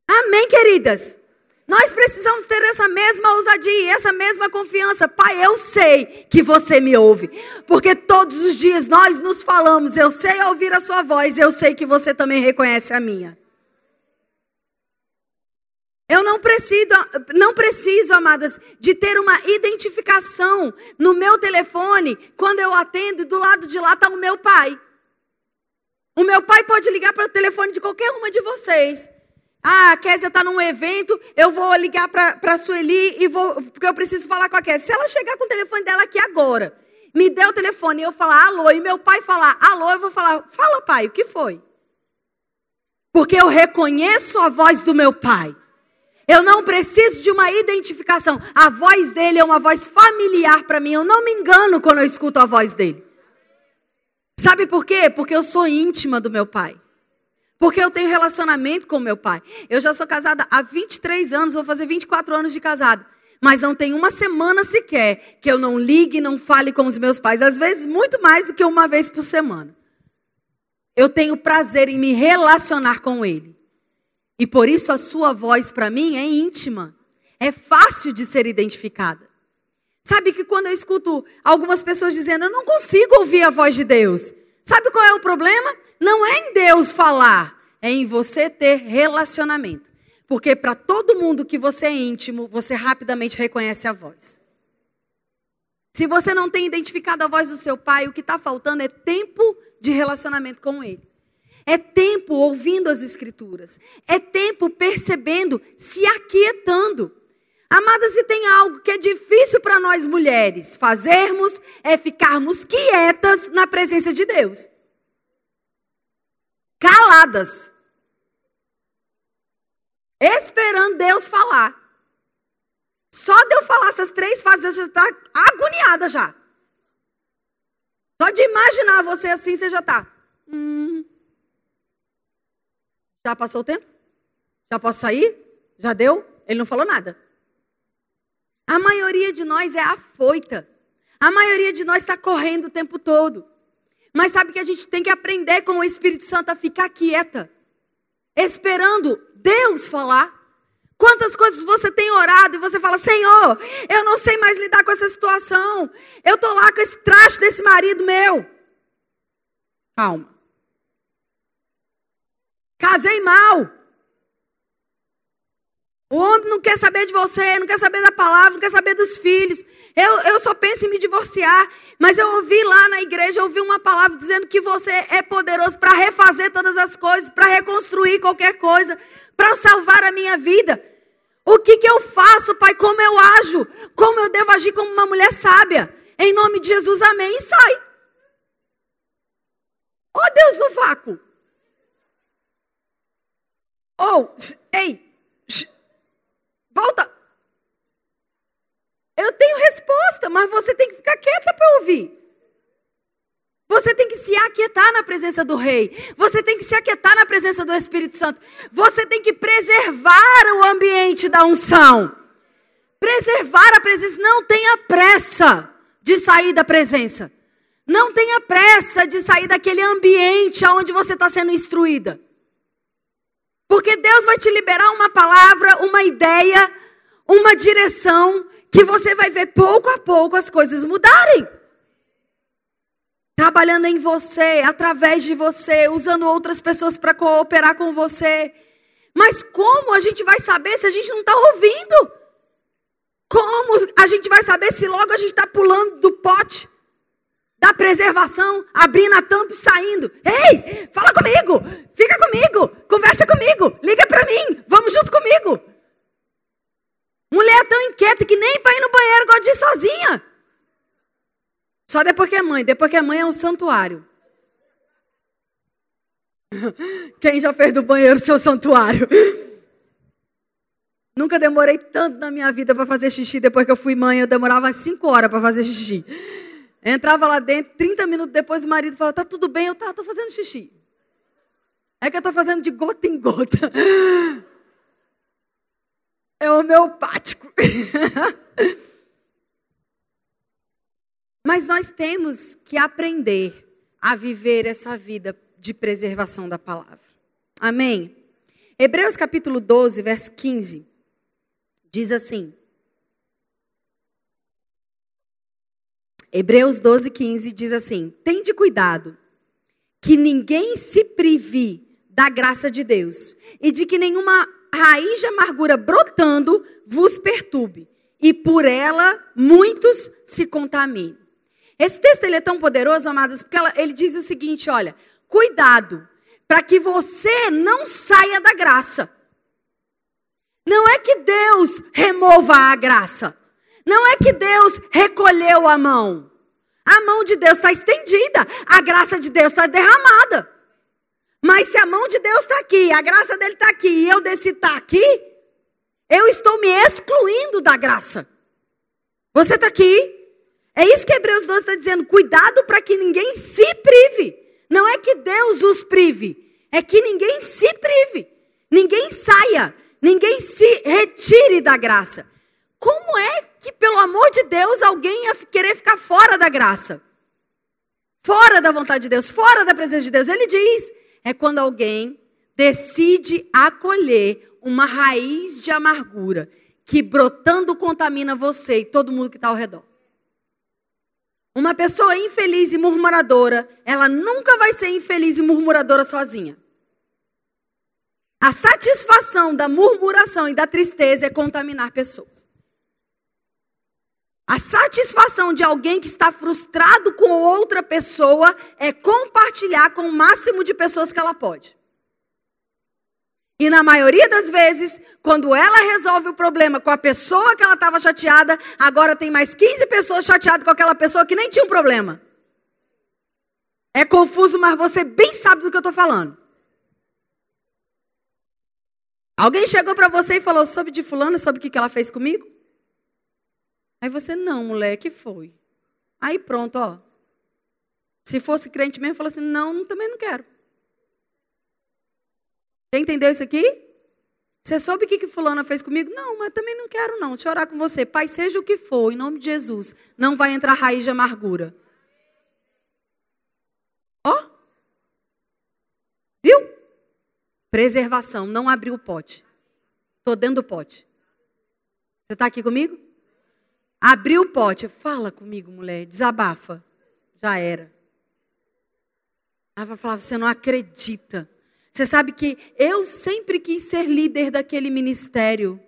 Amém, queridas? Nós precisamos ter essa mesma ousadia, essa mesma confiança. Pai, eu sei que você me ouve. Porque todos os dias nós nos falamos, eu sei ouvir a sua voz, eu sei que você também reconhece a minha. Eu não preciso, não preciso, amadas, de ter uma identificação no meu telefone quando eu atendo e do lado de lá está o meu pai. O meu pai pode ligar para o telefone de qualquer uma de vocês. Ah, a Késia está num evento, eu vou ligar para a Sueli e vou, porque eu preciso falar com a Késia. Se ela chegar com o telefone dela aqui agora, me der o telefone e eu falar alô, e meu pai falar alô, eu vou falar, fala pai, o que foi? Porque eu reconheço a voz do meu pai. Eu não preciso de uma identificação. A voz dele é uma voz familiar para mim. Eu não me engano quando eu escuto a voz dele. Sabe por quê? Porque eu sou íntima do meu pai. Porque eu tenho relacionamento com meu pai. Eu já sou casada há 23 anos, vou fazer 24 anos de casada. Mas não tem uma semana sequer que eu não ligue, não fale com os meus pais. Às vezes, muito mais do que uma vez por semana. Eu tenho prazer em me relacionar com ele. E por isso a sua voz para mim é íntima, é fácil de ser identificada. Sabe que quando eu escuto algumas pessoas dizendo, eu não consigo ouvir a voz de Deus. Sabe qual é o problema? Não é em Deus falar, é em você ter relacionamento. Porque para todo mundo que você é íntimo, você rapidamente reconhece a voz. Se você não tem identificado a voz do seu pai, o que está faltando é tempo de relacionamento com ele. É tempo ouvindo as escrituras. É tempo percebendo, se aquietando. Amadas, se tem algo que é difícil para nós mulheres fazermos, é ficarmos quietas na presença de Deus. Caladas. Esperando Deus falar. Só de eu falar essas três fases, você já está agoniada já. Só de imaginar você assim, você já está. Hum. Já passou o tempo? Já posso sair? Já deu? Ele não falou nada. A maioria de nós é afoita. A maioria de nós está correndo o tempo todo. Mas sabe que a gente tem que aprender com o Espírito Santo a ficar quieta, esperando Deus falar. Quantas coisas você tem orado e você fala, Senhor, eu não sei mais lidar com essa situação. Eu estou lá com esse traste desse marido meu. Calma. Casei mal. O homem não quer saber de você, não quer saber da palavra, não quer saber dos filhos. Eu, eu só penso em me divorciar. Mas eu ouvi lá na igreja, eu ouvi uma palavra dizendo que você é poderoso para refazer todas as coisas, para reconstruir qualquer coisa para salvar a minha vida. O que, que eu faço, Pai? Como eu ajo? Como eu devo agir como uma mulher sábia? Em nome de Jesus, amém. E sai. Oh, Deus no vácuo. Oh, ei, volta. Eu tenho resposta, mas você tem que ficar quieta para ouvir. Você tem que se aquietar na presença do Rei. Você tem que se aquietar na presença do Espírito Santo. Você tem que preservar o ambiente da unção. Preservar a presença. Não tenha pressa de sair da presença. Não tenha pressa de sair daquele ambiente onde você está sendo instruída. Porque Deus vai te liberar uma palavra, uma ideia, uma direção, que você vai ver pouco a pouco as coisas mudarem trabalhando em você, através de você, usando outras pessoas para cooperar com você. Mas como a gente vai saber se a gente não está ouvindo? Como a gente vai saber se logo a gente está pulando do pote da preservação, abrindo a tampa e saindo? Ei, fala comigo, fica comigo, conversa comigo, liga para mim, vamos junto comigo. Mulher tão inquieta que nem para ir no banheiro gosta de ir sozinha. Só depois que é mãe. Depois que é mãe é um santuário. Quem já fez do banheiro seu santuário? Nunca demorei tanto na minha vida para fazer xixi. Depois que eu fui mãe, eu demorava cinco horas para fazer xixi. Entrava lá dentro, 30 minutos depois o marido falava, tá tudo bem? Eu tava, tô fazendo xixi. É que eu tô fazendo de gota em gota. É homeopático. Mas nós temos que aprender a viver essa vida de preservação da palavra. Amém? Hebreus capítulo 12, verso 15, diz assim. Hebreus 12, 15 diz assim: Tende cuidado, que ninguém se prive da graça de Deus, e de que nenhuma raiz de amargura brotando vos perturbe, e por ela muitos se contaminem. Esse texto ele é tão poderoso, amadas, porque ela, ele diz o seguinte: olha, cuidado, para que você não saia da graça. Não é que Deus remova a graça. Não é que Deus recolheu a mão. A mão de Deus está estendida, a graça de Deus está derramada. Mas se a mão de Deus está aqui, a graça dele está aqui, e eu decido estar tá aqui, eu estou me excluindo da graça. Você está aqui, é isso que Hebreus 12 está dizendo. Cuidado para que ninguém se prive. Não é que Deus os prive, é que ninguém se prive. Ninguém saia, ninguém se retire da graça. Como é que, pelo amor de Deus, alguém ia querer ficar fora da graça? Fora da vontade de Deus, fora da presença de Deus. Ele diz: é quando alguém decide acolher uma raiz de amargura que brotando contamina você e todo mundo que está ao redor. Uma pessoa infeliz e murmuradora, ela nunca vai ser infeliz e murmuradora sozinha. A satisfação da murmuração e da tristeza é contaminar pessoas. A satisfação de alguém que está frustrado com outra pessoa é compartilhar com o máximo de pessoas que ela pode. E na maioria das vezes, quando ela resolve o problema com a pessoa que ela estava chateada, agora tem mais 15 pessoas chateadas com aquela pessoa que nem tinha um problema. É confuso, mas você bem sabe do que eu estou falando. Alguém chegou para você e falou sobre de fulano, sobre o que ela fez comigo? Aí você, não, moleque, foi. Aí pronto, ó. Se fosse crente mesmo, falou assim: não, também não quero. Você entendeu isso aqui? Você soube o que, que fulana fez comigo? Não, mas também não quero não. Deixa eu orar com você. Pai, seja o que for, em nome de Jesus, não vai entrar raiz de amargura. Ó. Viu? Preservação, não abriu o pote. Estou dentro do pote. Você está aqui comigo? Abriu o pote. Fala comigo, mulher. Desabafa. Já era. Ela falar: você não acredita. Você sabe que eu sempre quis ser líder daquele ministério.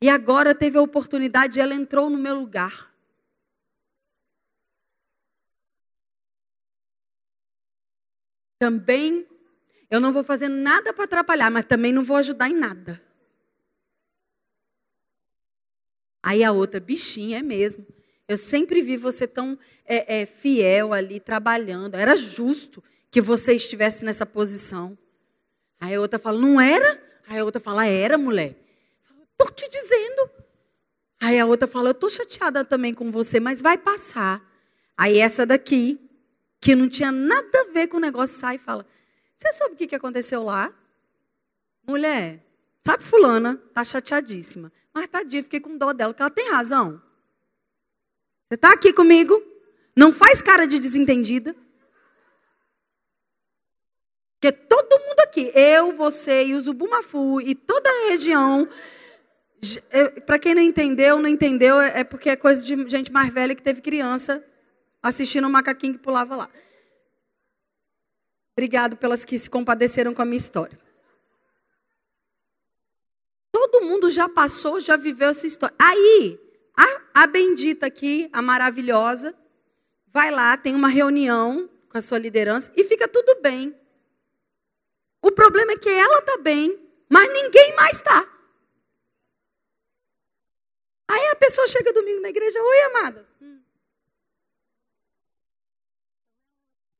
E agora teve a oportunidade, ela entrou no meu lugar. Também, eu não vou fazer nada para atrapalhar, mas também não vou ajudar em nada. Aí a outra, bichinha, é mesmo. Eu sempre vi você tão é, é, fiel ali, trabalhando. Era justo que você estivesse nessa posição. Aí a outra fala, não era? Aí a outra fala, era, mulher. Estou te dizendo. Aí a outra fala, eu estou chateada também com você, mas vai passar. Aí essa daqui, que não tinha nada a ver com o negócio, sai e fala, você sabe o que aconteceu lá? Mulher, sabe fulana, tá chateadíssima. Mas tadinha, fiquei com dó dela, porque ela tem razão. Você está aqui comigo? Não faz cara de desentendida. Porque todo mundo aqui, eu, você e o Zubumafu e toda a região, para quem não entendeu, não entendeu, é, é porque é coisa de gente mais velha que teve criança assistindo o um macaquinho que pulava lá. Obrigado pelas que se compadeceram com a minha história. Todo mundo já passou, já viveu essa história. Aí, a, a bendita aqui, a maravilhosa, vai lá, tem uma reunião com a sua liderança e fica tudo bem. O problema é que ela está bem, mas ninguém mais está. Aí a pessoa chega domingo na igreja, oi amada. Hum.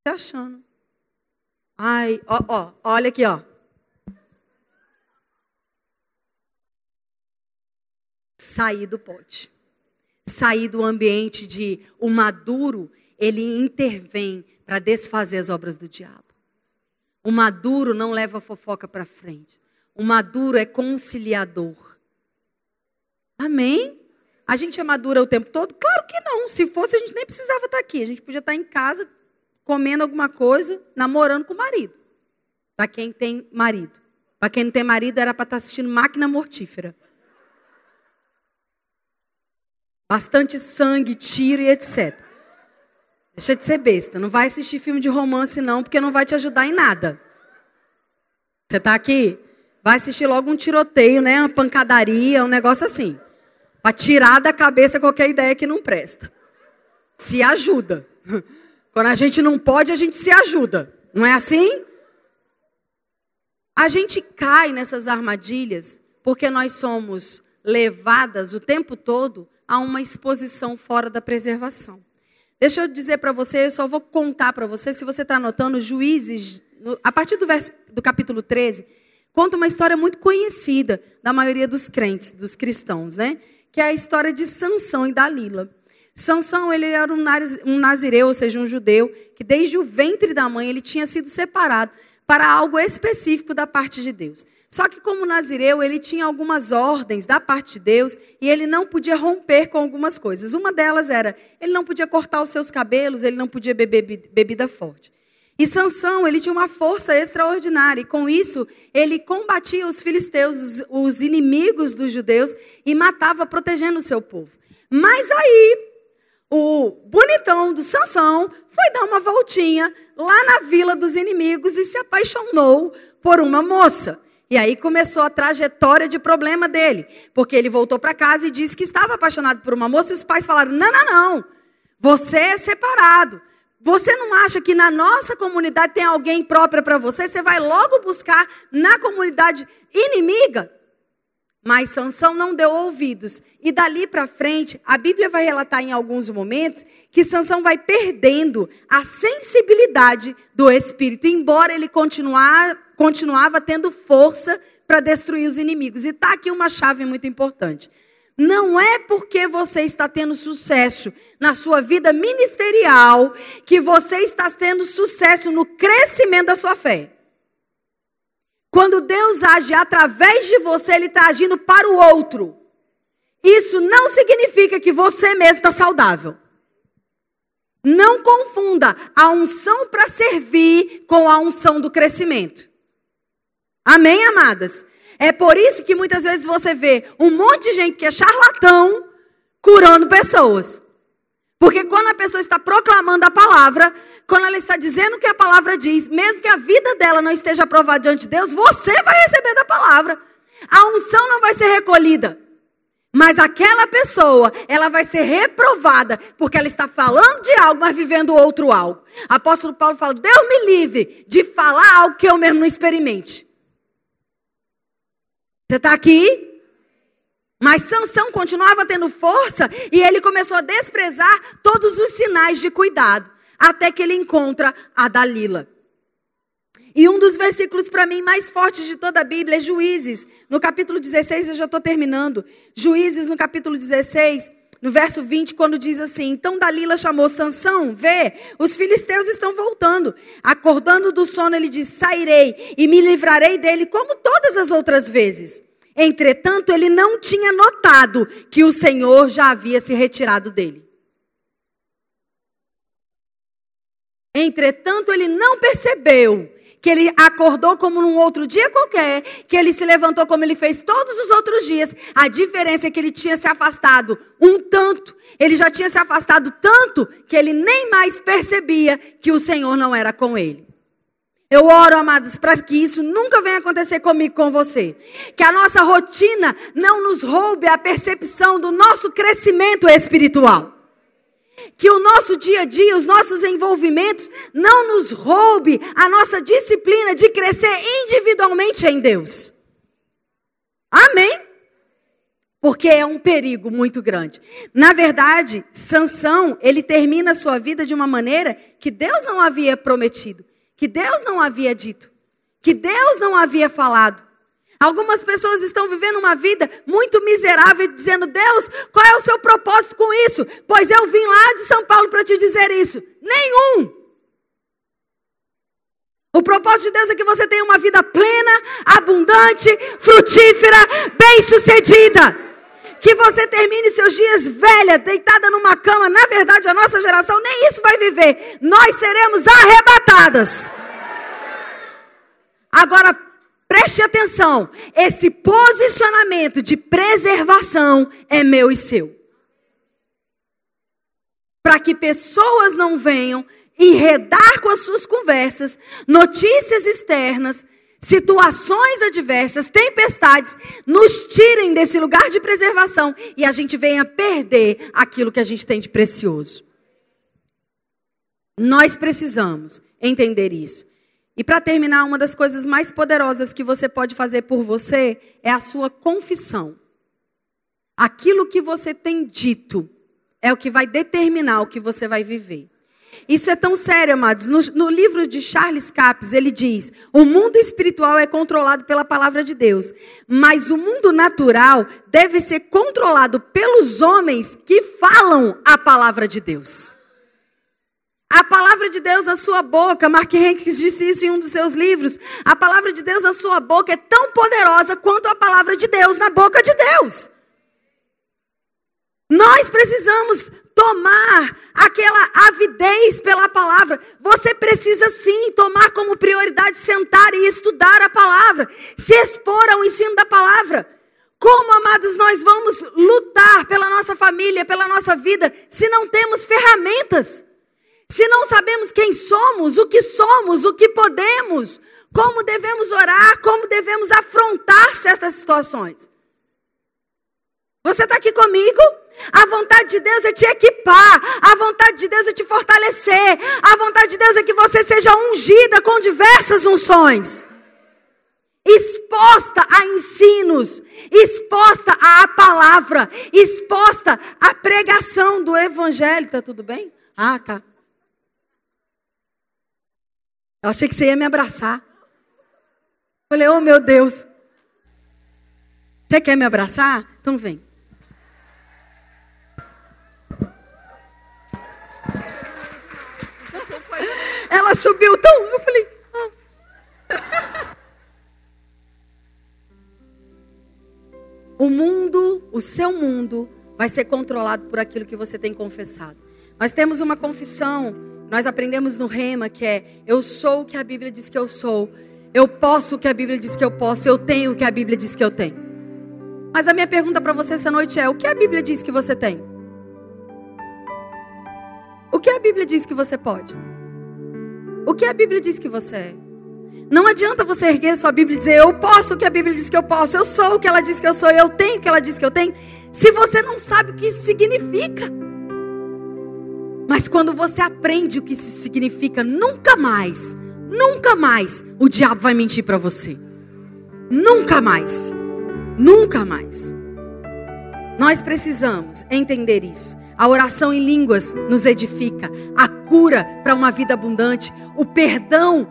Tá achando? Ai, ó, ó, olha aqui, ó. Sair do pote. Sair do ambiente de o maduro, ele intervém para desfazer as obras do diabo. O maduro não leva fofoca para frente. O maduro é conciliador. Amém? A gente é madura o tempo todo? Claro que não. Se fosse, a gente nem precisava estar aqui. A gente podia estar em casa, comendo alguma coisa, namorando com o marido. Para quem tem marido. Para quem não tem marido, era para estar assistindo máquina mortífera. Bastante sangue, tiro e etc. Deixa de ser besta. Não vai assistir filme de romance, não, porque não vai te ajudar em nada. Você está aqui? Vai assistir logo um tiroteio, né? Uma pancadaria, um negócio assim. Para tirar da cabeça qualquer ideia que não presta. Se ajuda. Quando a gente não pode, a gente se ajuda. Não é assim? A gente cai nessas armadilhas porque nós somos levadas o tempo todo a uma exposição fora da preservação. Deixa eu dizer para você, eu só vou contar para você, se você está anotando, Juízes, a partir do, verso, do capítulo 13, conta uma história muito conhecida da maioria dos crentes, dos cristãos, né? Que é a história de Sansão e Dalila. Sansão, ele era um nazireu, ou seja, um judeu, que desde o ventre da mãe ele tinha sido separado para algo específico da parte de Deus. Só que como nazireu, ele tinha algumas ordens da parte de Deus e ele não podia romper com algumas coisas. Uma delas era, ele não podia cortar os seus cabelos, ele não podia beber bebida forte. E Sansão, ele tinha uma força extraordinária, e com isso ele combatia os filisteus, os, os inimigos dos judeus, e matava, protegendo o seu povo. Mas aí, o bonitão do Sansão foi dar uma voltinha lá na vila dos inimigos e se apaixonou por uma moça. E aí começou a trajetória de problema dele, porque ele voltou para casa e disse que estava apaixonado por uma moça e os pais falaram: "Não, não, não. Você é separado. Você não acha que na nossa comunidade tem alguém própria para você? Você vai logo buscar na comunidade inimiga?" Mas Sansão não deu ouvidos. E dali para frente, a Bíblia vai relatar em alguns momentos que Sansão vai perdendo a sensibilidade do espírito, embora ele continuar, continuava tendo força para destruir os inimigos. E está aqui uma chave muito importante. Não é porque você está tendo sucesso na sua vida ministerial que você está tendo sucesso no crescimento da sua fé. Quando Deus age através de você, Ele está agindo para o outro. Isso não significa que você mesmo está saudável. Não confunda a unção para servir com a unção do crescimento. Amém, amadas? É por isso que muitas vezes você vê um monte de gente que é charlatão curando pessoas. Porque quando a pessoa está proclamando a palavra, quando ela está dizendo o que a palavra diz, mesmo que a vida dela não esteja aprovada diante de Deus, você vai receber da palavra. A unção não vai ser recolhida. Mas aquela pessoa, ela vai ser reprovada, porque ela está falando de algo, mas vivendo outro algo. Apóstolo Paulo fala: Deus me livre de falar algo que eu mesmo não experimente. Você está aqui? Mas Sansão continuava tendo força e ele começou a desprezar todos os sinais de cuidado até que ele encontra a Dalila. E um dos versículos para mim mais fortes de toda a Bíblia é Juízes, no capítulo 16, eu já estou terminando. Juízes, no capítulo 16, no verso 20, quando diz assim: Então Dalila chamou Sansão, vê, os filisteus estão voltando. Acordando do sono, ele diz: Sairei e me livrarei dele, como todas as outras vezes. Entretanto, ele não tinha notado que o Senhor já havia se retirado dele. Entretanto, ele não percebeu que ele acordou como num outro dia qualquer, que ele se levantou como ele fez todos os outros dias. A diferença é que ele tinha se afastado um tanto, ele já tinha se afastado tanto que ele nem mais percebia que o Senhor não era com ele. Eu oro, amados, para que isso nunca venha acontecer comigo, com você. Que a nossa rotina não nos roube a percepção do nosso crescimento espiritual. Que o nosso dia a dia, os nossos envolvimentos, não nos roube a nossa disciplina de crescer individualmente em Deus. Amém? Porque é um perigo muito grande. Na verdade, Sansão, ele termina a sua vida de uma maneira que Deus não havia prometido, que Deus não havia dito, que Deus não havia falado. Algumas pessoas estão vivendo uma vida muito miserável, dizendo: Deus, qual é o seu propósito com isso? Pois eu vim lá de São Paulo para te dizer isso. Nenhum. O propósito de Deus é que você tenha uma vida plena, abundante, frutífera, bem-sucedida. Que você termine seus dias velha, deitada numa cama. Na verdade, a nossa geração nem isso vai viver. Nós seremos arrebatadas. Agora, Preste atenção, esse posicionamento de preservação é meu e seu. Para que pessoas não venham enredar com as suas conversas, notícias externas, situações adversas, tempestades, nos tirem desse lugar de preservação e a gente venha perder aquilo que a gente tem de precioso. Nós precisamos entender isso. E para terminar, uma das coisas mais poderosas que você pode fazer por você é a sua confissão. Aquilo que você tem dito é o que vai determinar o que você vai viver. Isso é tão sério, amados. No, no, livro de Charles Capps, ele diz: o mundo espiritual é controlado pela palavra de Deus, mas o mundo natural deve ser controlado pelos homens que falam a palavra de Deus. A palavra de Deus na sua boca, Mark Henriques disse isso em um dos seus livros. A palavra de Deus na sua boca é tão poderosa quanto a palavra de Deus na boca de Deus. Nós precisamos tomar aquela avidez pela palavra. Você precisa sim tomar como prioridade sentar e estudar a palavra, se expor ao ensino da palavra. Como, amados, nós vamos lutar pela nossa família, pela nossa vida, se não temos ferramentas? Se não sabemos quem somos, o que somos, o que podemos, como devemos orar, como devemos afrontar certas situações. Você está aqui comigo? A vontade de Deus é te equipar, a vontade de Deus é te fortalecer, a vontade de Deus é que você seja ungida com diversas unções, exposta a ensinos, exposta à palavra, exposta à pregação do Evangelho. Tá tudo bem? Ah, tá. Eu achei que você ia me abraçar. Falei, oh meu Deus. Você quer me abraçar? Então vem. Ela subiu tão. Eu falei. Ah. O mundo, o seu mundo, vai ser controlado por aquilo que você tem confessado. Nós temos uma confissão, nós aprendemos no Rema que é: eu sou o que a Bíblia diz que eu sou, eu posso o que a Bíblia diz que eu posso, eu tenho o que a Bíblia diz que eu tenho. Mas a minha pergunta para você essa noite é: o que a Bíblia diz que você tem? O que a Bíblia diz que você pode? O que a Bíblia diz que você é? Não adianta você erguer sua Bíblia e dizer, eu posso o que a Bíblia diz que eu posso, eu sou o que ela diz que eu sou, eu tenho o que ela diz que eu tenho, se você não sabe o que isso significa. Mas quando você aprende o que isso significa, nunca mais, nunca mais o diabo vai mentir para você. Nunca mais. Nunca mais. Nós precisamos entender isso. A oração em línguas nos edifica, a cura para uma vida abundante, o perdão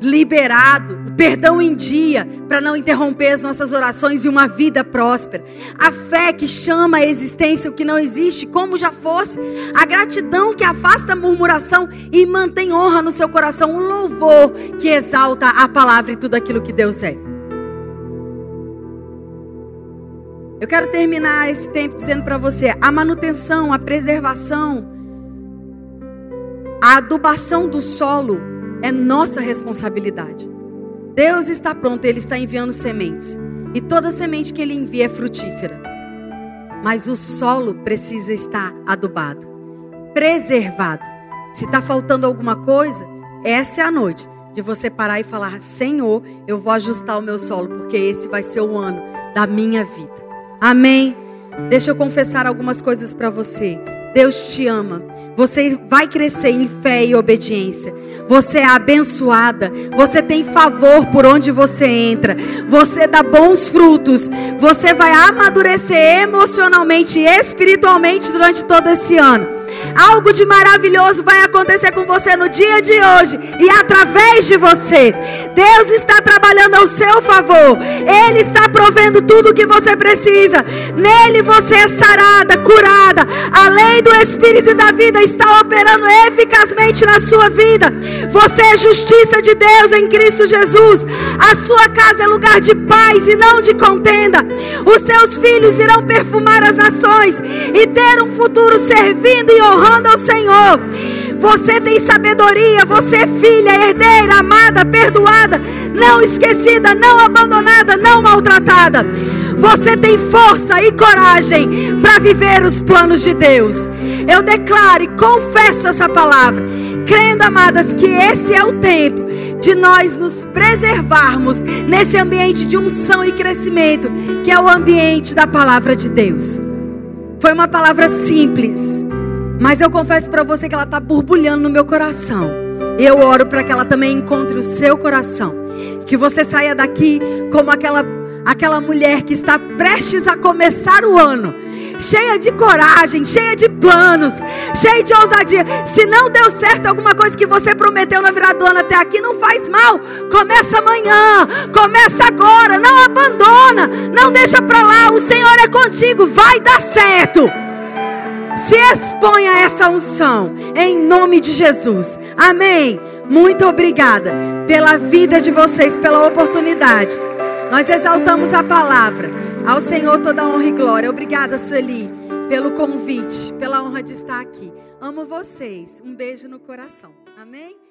liberado, o perdão em dia, para não interromper as nossas orações e uma vida próspera. A fé que chama a existência o que não existe, como já fosse. A gratidão que afasta a murmuração e mantém honra no seu coração. O louvor que exalta a palavra e tudo aquilo que Deus é. Eu quero terminar esse tempo dizendo para você: a manutenção, a preservação, a adubação do solo é nossa responsabilidade. Deus está pronto, Ele está enviando sementes. E toda semente que Ele envia é frutífera. Mas o solo precisa estar adubado, preservado. Se está faltando alguma coisa, essa é a noite de você parar e falar: Senhor, eu vou ajustar o meu solo, porque esse vai ser o ano da minha vida. Amém. Deixa eu confessar algumas coisas para você. Deus te ama. Você vai crescer em fé e obediência. Você é abençoada. Você tem favor por onde você entra. Você dá bons frutos. Você vai amadurecer emocionalmente e espiritualmente durante todo esse ano. Algo de maravilhoso vai acontecer com você no dia de hoje e através de você. Deus está trabalhando ao seu favor. Ele está provendo tudo o que você precisa. Nele você é sarada, curada. A lei do Espírito da vida está operando eficazmente na sua vida. Você é justiça de Deus em Cristo Jesus. A sua casa é lugar de paz e não de contenda. Os seus filhos irão perfumar as nações e ter um futuro servindo e honrando ao Senhor. Você tem sabedoria, você é filha, herdeira, amada, perdoada, não esquecida, não abandonada, não maltratada. Você tem força e coragem para viver os planos de Deus. Eu declaro e confesso essa palavra, crendo, amadas, que esse é o tempo de nós nos preservarmos nesse ambiente de unção e crescimento, que é o ambiente da palavra de Deus. Foi uma palavra simples mas eu confesso para você que ela está borbulhando no meu coração. Eu oro para que ela também encontre o seu coração. Que você saia daqui como aquela, aquela mulher que está prestes a começar o ano. Cheia de coragem, cheia de planos, cheia de ousadia. Se não deu certo alguma coisa que você prometeu na virada do ano até aqui, não faz mal. Começa amanhã, começa agora, não abandona, não deixa para lá. O Senhor é contigo, vai dar certo. Se exponha a essa unção, em nome de Jesus. Amém. Muito obrigada pela vida de vocês, pela oportunidade. Nós exaltamos a palavra. Ao Senhor toda honra e glória. Obrigada, Sueli, pelo convite, pela honra de estar aqui. Amo vocês. Um beijo no coração. Amém?